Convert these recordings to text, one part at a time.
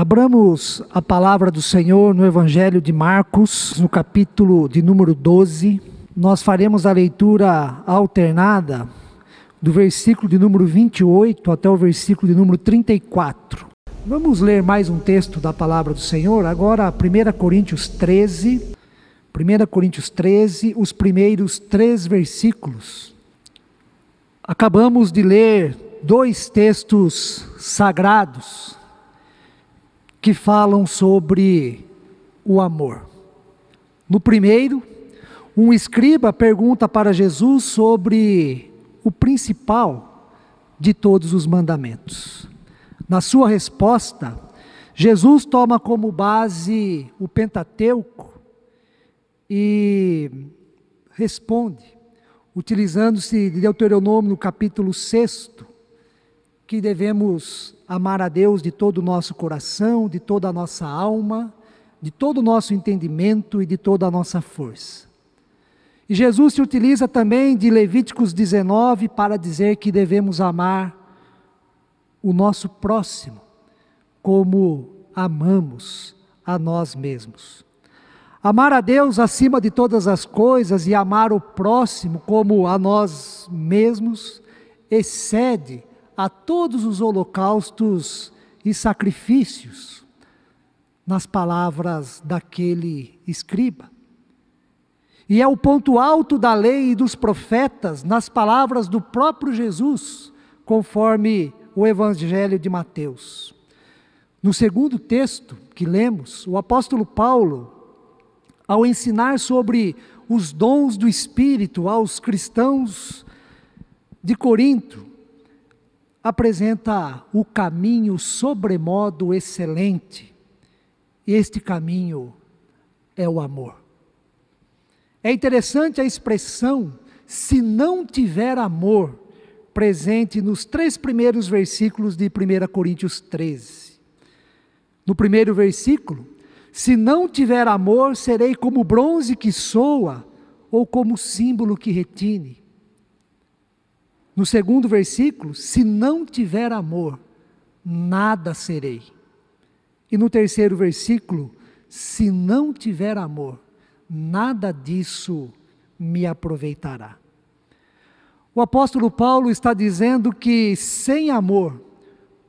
Abramos a palavra do Senhor no Evangelho de Marcos, no capítulo de número 12. Nós faremos a leitura alternada do versículo de número 28 até o versículo de número 34. Vamos ler mais um texto da palavra do Senhor, agora 1 Coríntios 13. 1 Coríntios 13, os primeiros três versículos. Acabamos de ler dois textos sagrados que falam sobre o amor. No primeiro, um escriba pergunta para Jesus sobre o principal de todos os mandamentos. Na sua resposta, Jesus toma como base o Pentateuco e responde, utilizando-se de Deuteronômio no capítulo 6, que devemos amar a Deus de todo o nosso coração, de toda a nossa alma, de todo o nosso entendimento e de toda a nossa força. E Jesus se utiliza também de Levíticos 19 para dizer que devemos amar o nosso próximo como amamos a nós mesmos. Amar a Deus acima de todas as coisas e amar o próximo como a nós mesmos excede a todos os holocaustos e sacrifícios, nas palavras daquele escriba. E é o ponto alto da lei e dos profetas, nas palavras do próprio Jesus, conforme o Evangelho de Mateus. No segundo texto que lemos, o apóstolo Paulo, ao ensinar sobre os dons do Espírito aos cristãos de Corinto, apresenta o caminho sobremodo excelente. Este caminho é o amor. É interessante a expressão se não tiver amor presente nos três primeiros versículos de 1 Coríntios 13. No primeiro versículo, se não tiver amor, serei como bronze que soa ou como símbolo que retine. No segundo versículo, se não tiver amor, nada serei. E no terceiro versículo, se não tiver amor, nada disso me aproveitará. O apóstolo Paulo está dizendo que sem amor,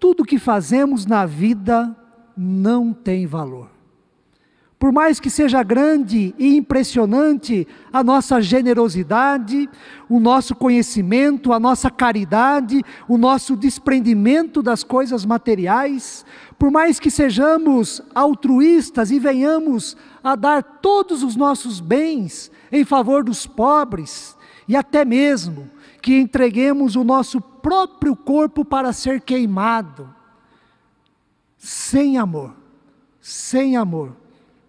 tudo que fazemos na vida não tem valor. Por mais que seja grande e impressionante a nossa generosidade, o nosso conhecimento, a nossa caridade, o nosso desprendimento das coisas materiais, por mais que sejamos altruístas e venhamos a dar todos os nossos bens em favor dos pobres, e até mesmo que entreguemos o nosso próprio corpo para ser queimado, sem amor, sem amor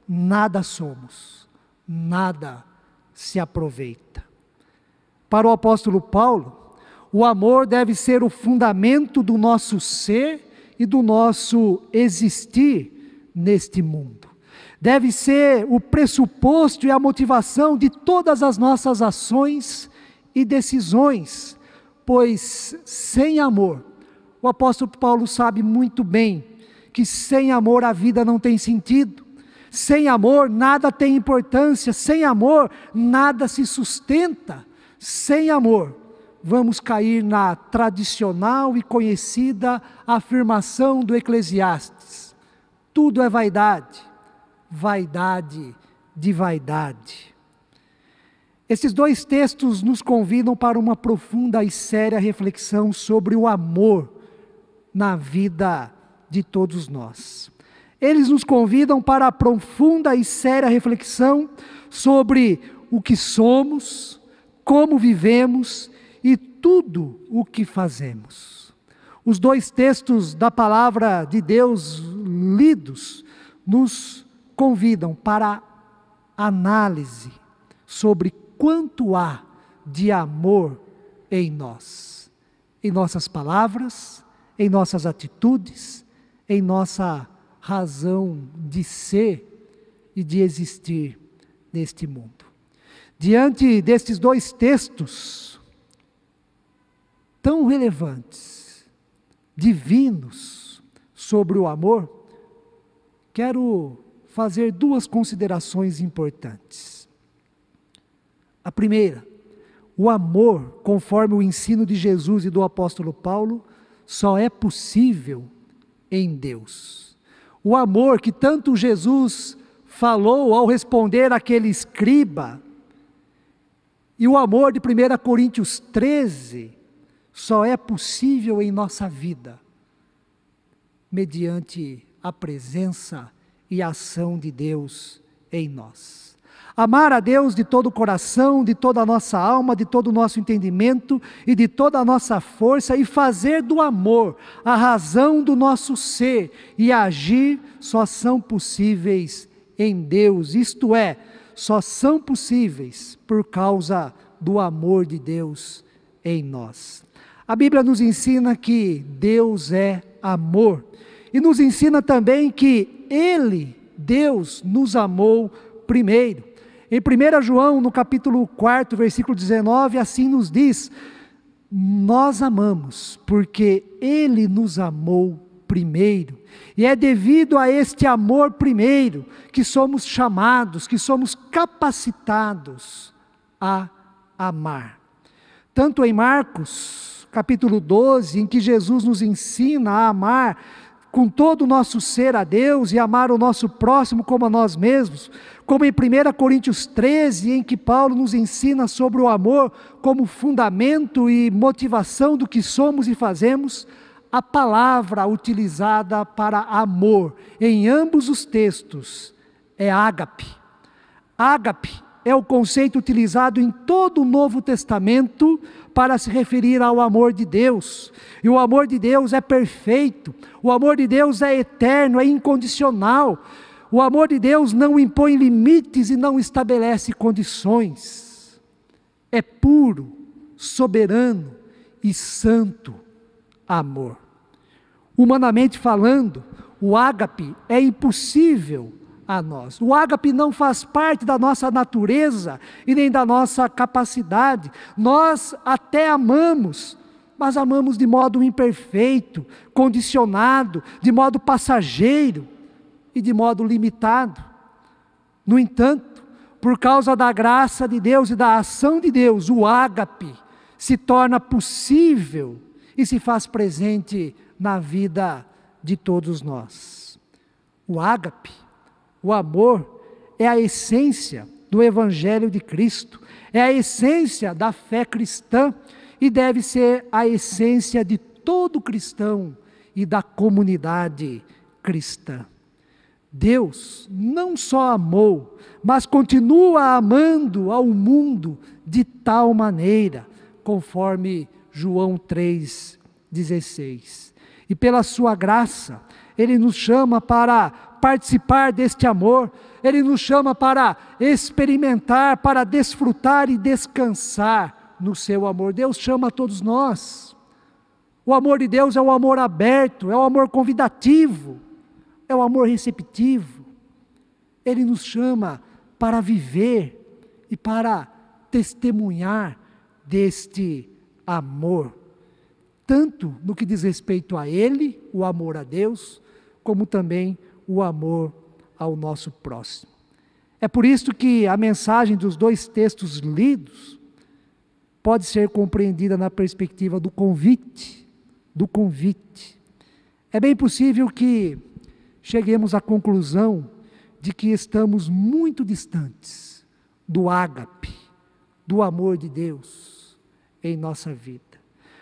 nada somos, nada se aproveita. Para o apóstolo Paulo, o amor deve ser o fundamento do nosso ser e do nosso existir neste mundo. Deve ser o pressuposto e a motivação de todas as nossas ações e decisões, pois sem amor, o apóstolo Paulo sabe muito bem que sem amor a vida não tem sentido. Sem amor, nada tem importância. Sem amor, nada se sustenta. Sem amor, vamos cair na tradicional e conhecida afirmação do Eclesiastes: tudo é vaidade, vaidade de vaidade. Esses dois textos nos convidam para uma profunda e séria reflexão sobre o amor na vida de todos nós. Eles nos convidam para a profunda e séria reflexão sobre o que somos, como vivemos e tudo o que fazemos. Os dois textos da palavra de Deus lidos nos convidam para análise sobre quanto há de amor em nós, em nossas palavras, em nossas atitudes, em nossa razão de ser e de existir neste mundo. Diante destes dois textos tão relevantes, divinos sobre o amor, quero fazer duas considerações importantes. A primeira, o amor, conforme o ensino de Jesus e do apóstolo Paulo, só é possível em Deus. O amor que tanto Jesus falou ao responder aquele escriba, e o amor de 1 Coríntios 13, só é possível em nossa vida, mediante a presença e a ação de Deus em nós. Amar a Deus de todo o coração, de toda a nossa alma, de todo o nosso entendimento e de toda a nossa força e fazer do amor a razão do nosso ser e agir só são possíveis em Deus, isto é, só são possíveis por causa do amor de Deus em nós. A Bíblia nos ensina que Deus é amor e nos ensina também que Ele, Deus, nos amou primeiro. Em 1 João, no capítulo 4, versículo 19, assim nos diz: Nós amamos, porque Ele nos amou primeiro. E é devido a este amor primeiro que somos chamados, que somos capacitados a amar. Tanto em Marcos, capítulo 12, em que Jesus nos ensina a amar com todo o nosso ser a Deus e amar o nosso próximo como a nós mesmos, como em 1 Coríntios 13, em que Paulo nos ensina sobre o amor como fundamento e motivação do que somos e fazemos, a palavra utilizada para amor em ambos os textos é ágape. Ágape é o conceito utilizado em todo o Novo Testamento para se referir ao amor de Deus. E o amor de Deus é perfeito, o amor de Deus é eterno, é incondicional. O amor de Deus não impõe limites e não estabelece condições. É puro, soberano e santo amor. Humanamente falando, o ágape é impossível a nós. O ágape não faz parte da nossa natureza e nem da nossa capacidade. Nós até amamos, mas amamos de modo imperfeito, condicionado, de modo passageiro e de modo limitado. No entanto, por causa da graça de Deus e da ação de Deus, o ágape se torna possível e se faz presente na vida de todos nós. O ágape, o amor, é a essência do Evangelho de Cristo, é a essência da fé cristã e deve ser a essência de todo cristão e da comunidade cristã. Deus não só amou, mas continua amando ao mundo de tal maneira, conforme João 3,16. E pela sua graça, Ele nos chama para participar deste amor, Ele nos chama para experimentar, para desfrutar e descansar no seu amor. Deus chama a todos nós. O amor de Deus é o amor aberto, é o amor convidativo é o amor receptivo. Ele nos chama para viver e para testemunhar deste amor, tanto no que diz respeito a Ele, o amor a Deus, como também o amor ao nosso próximo. É por isso que a mensagem dos dois textos lidos pode ser compreendida na perspectiva do convite, do convite. É bem possível que cheguemos à conclusão de que estamos muito distantes do ágape, do amor de Deus em nossa vida.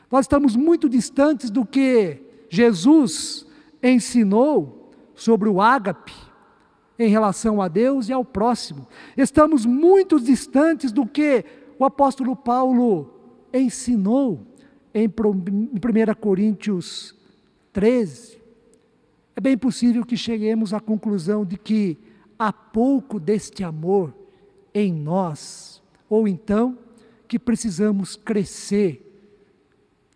Nós estamos muito distantes do que Jesus ensinou sobre o ágape em relação a Deus e ao próximo. Estamos muito distantes do que o apóstolo Paulo ensinou em 1 Coríntios 13, é bem possível que cheguemos à conclusão de que há pouco deste amor em nós, ou então que precisamos crescer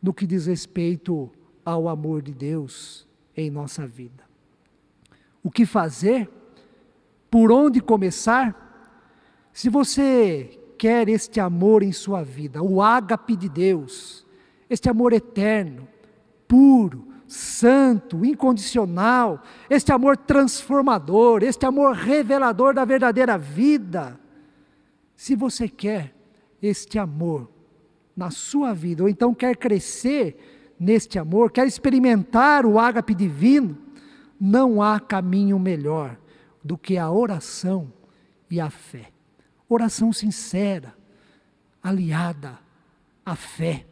no que diz respeito ao amor de Deus em nossa vida. O que fazer? Por onde começar? Se você quer este amor em sua vida, o ágape de Deus, este amor eterno, puro, santo, incondicional, este amor transformador, este amor revelador da verdadeira vida. Se você quer este amor na sua vida, ou então quer crescer neste amor, quer experimentar o ágape divino, não há caminho melhor do que a oração e a fé. Oração sincera, aliada à fé.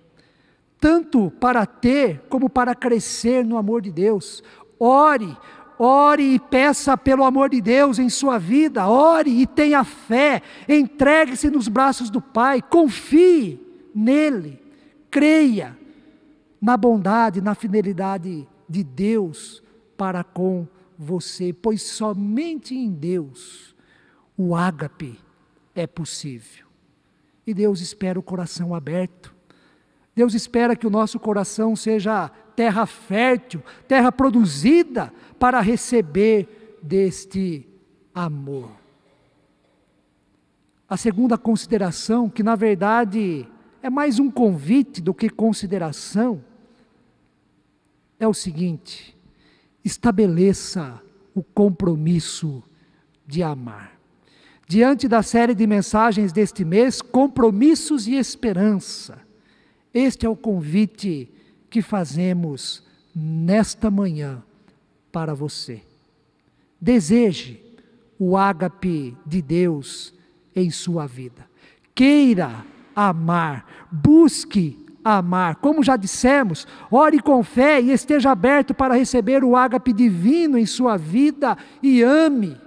Tanto para ter como para crescer no amor de Deus. Ore, ore e peça pelo amor de Deus em sua vida, ore e tenha fé, entregue-se nos braços do Pai, confie nele, creia na bondade, na fidelidade de Deus para com você, pois somente em Deus o ágape é possível. E Deus espera o coração aberto Deus espera que o nosso coração seja terra fértil, terra produzida para receber deste amor. A segunda consideração, que na verdade é mais um convite do que consideração, é o seguinte: estabeleça o compromisso de amar. Diante da série de mensagens deste mês, compromissos e esperança. Este é o convite que fazemos nesta manhã para você. Deseje o ágape de Deus em sua vida. Queira amar, busque amar. Como já dissemos, ore com fé e esteja aberto para receber o ágape divino em sua vida e ame,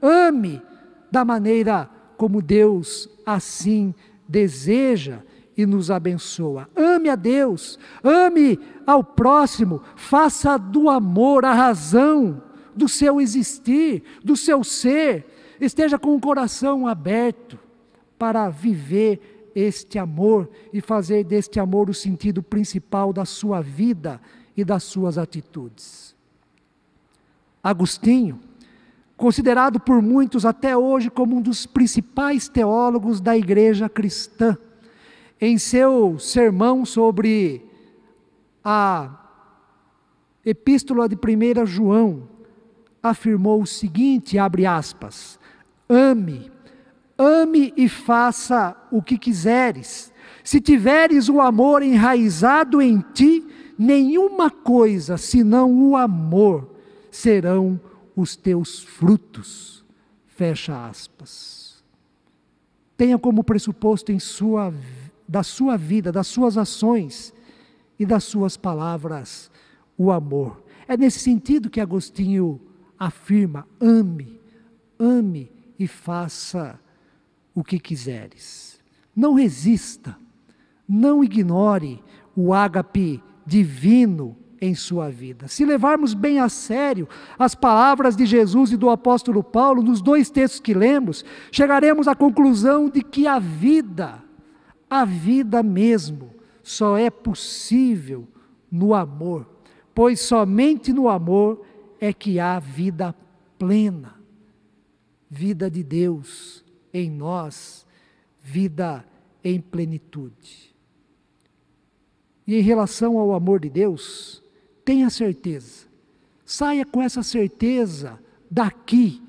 ame da maneira como Deus assim deseja e nos abençoa. Ame a Deus, ame ao próximo, faça do amor a razão do seu existir, do seu ser. Esteja com o coração aberto para viver este amor e fazer deste amor o sentido principal da sua vida e das suas atitudes. Agostinho, considerado por muitos até hoje como um dos principais teólogos da igreja cristã, em seu sermão sobre a Epístola de 1 João, afirmou o seguinte: abre aspas, ame, ame e faça o que quiseres. Se tiveres o amor enraizado em ti, nenhuma coisa senão o amor serão os teus frutos. Fecha aspas. Tenha como pressuposto em sua da sua vida, das suas ações e das suas palavras o amor. É nesse sentido que Agostinho afirma: ame, ame e faça o que quiseres. Não resista, não ignore o ágape divino em sua vida. Se levarmos bem a sério as palavras de Jesus e do apóstolo Paulo, nos dois textos que lemos, chegaremos à conclusão de que a vida a vida mesmo só é possível no amor, pois somente no amor é que há vida plena, vida de Deus em nós, vida em plenitude. E em relação ao amor de Deus, tenha certeza, saia com essa certeza daqui,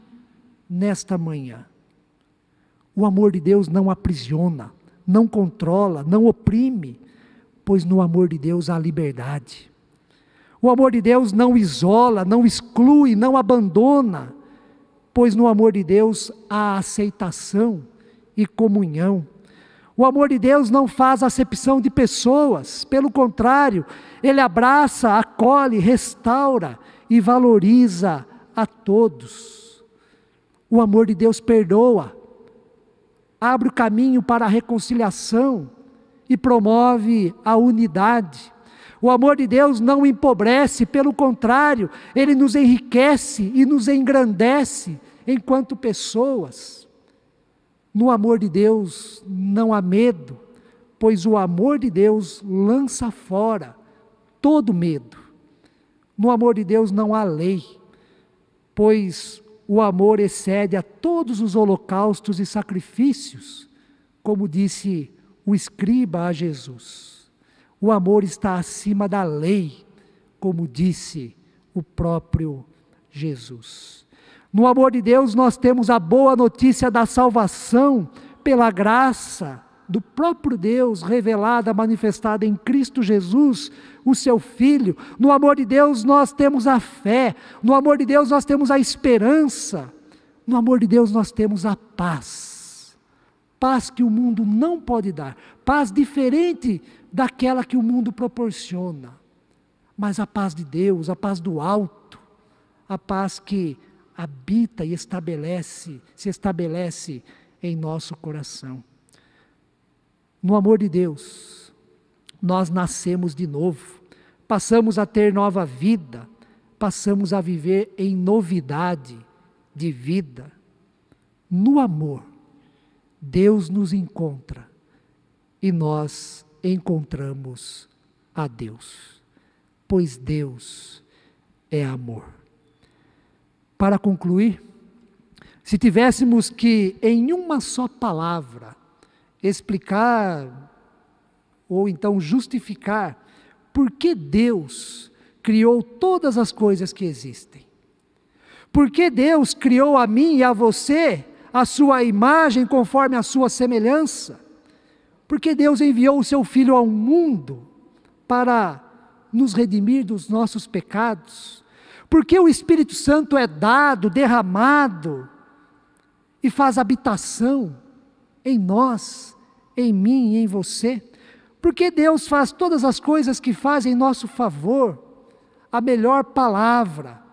nesta manhã. O amor de Deus não aprisiona não controla, não oprime, pois no amor de Deus há liberdade. O amor de Deus não isola, não exclui, não abandona, pois no amor de Deus há aceitação e comunhão. O amor de Deus não faz acepção de pessoas, pelo contrário, ele abraça, acolhe, restaura e valoriza a todos. O amor de Deus perdoa, abre o caminho para a reconciliação e promove a unidade. O amor de Deus não empobrece, pelo contrário, ele nos enriquece e nos engrandece enquanto pessoas. No amor de Deus não há medo, pois o amor de Deus lança fora todo medo. No amor de Deus não há lei, pois o amor excede a todos os holocaustos e sacrifícios, como disse o escriba a Jesus. O amor está acima da lei, como disse o próprio Jesus. No amor de Deus, nós temos a boa notícia da salvação pela graça do próprio Deus revelada, manifestada em Cristo Jesus, o seu Filho. No amor de Deus, nós temos a fé. No amor de Deus, nós temos a esperança. No amor de Deus, nós temos a paz. Paz que o mundo não pode dar. Paz diferente daquela que o mundo proporciona. Mas a paz de Deus, a paz do alto, a paz que habita e estabelece, se estabelece em nosso coração. No amor de Deus, nós nascemos de novo, passamos a ter nova vida, passamos a viver em novidade de vida. No amor, Deus nos encontra e nós encontramos a Deus, pois Deus é amor. Para concluir, se tivéssemos que, em uma só palavra, explicar ou então justificar por que Deus criou todas as coisas que existem, por que Deus criou a mim e a você a sua imagem conforme a sua semelhança, porque Deus enviou o seu Filho ao mundo para nos redimir dos nossos pecados, porque o Espírito Santo é dado, derramado, e faz habitação em nós, em mim e em você. Porque Deus faz todas as coisas que faz em nosso favor. A melhor palavra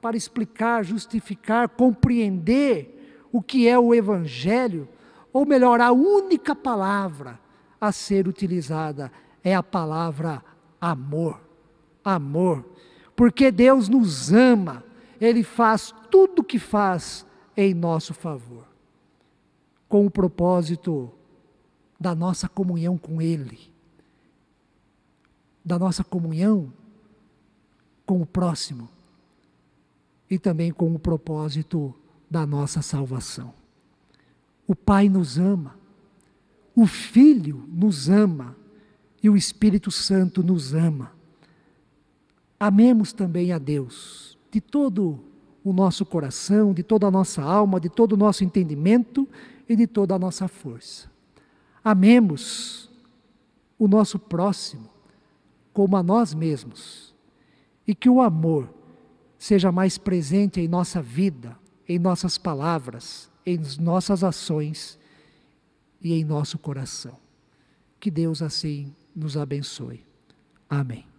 para explicar, justificar, compreender o que é o Evangelho, ou melhor, a única palavra a ser utilizada é a palavra amor. Amor. Porque Deus nos ama, Ele faz tudo o que faz em nosso favor, com o propósito da nossa comunhão com Ele, da nossa comunhão com o próximo e também com o propósito da nossa salvação. O Pai nos ama, o Filho nos ama e o Espírito Santo nos ama. Amemos também a Deus de todo o nosso coração, de toda a nossa alma, de todo o nosso entendimento e de toda a nossa força. Amemos o nosso próximo como a nós mesmos e que o amor seja mais presente em nossa vida, em nossas palavras, em nossas ações e em nosso coração. Que Deus assim nos abençoe. Amém.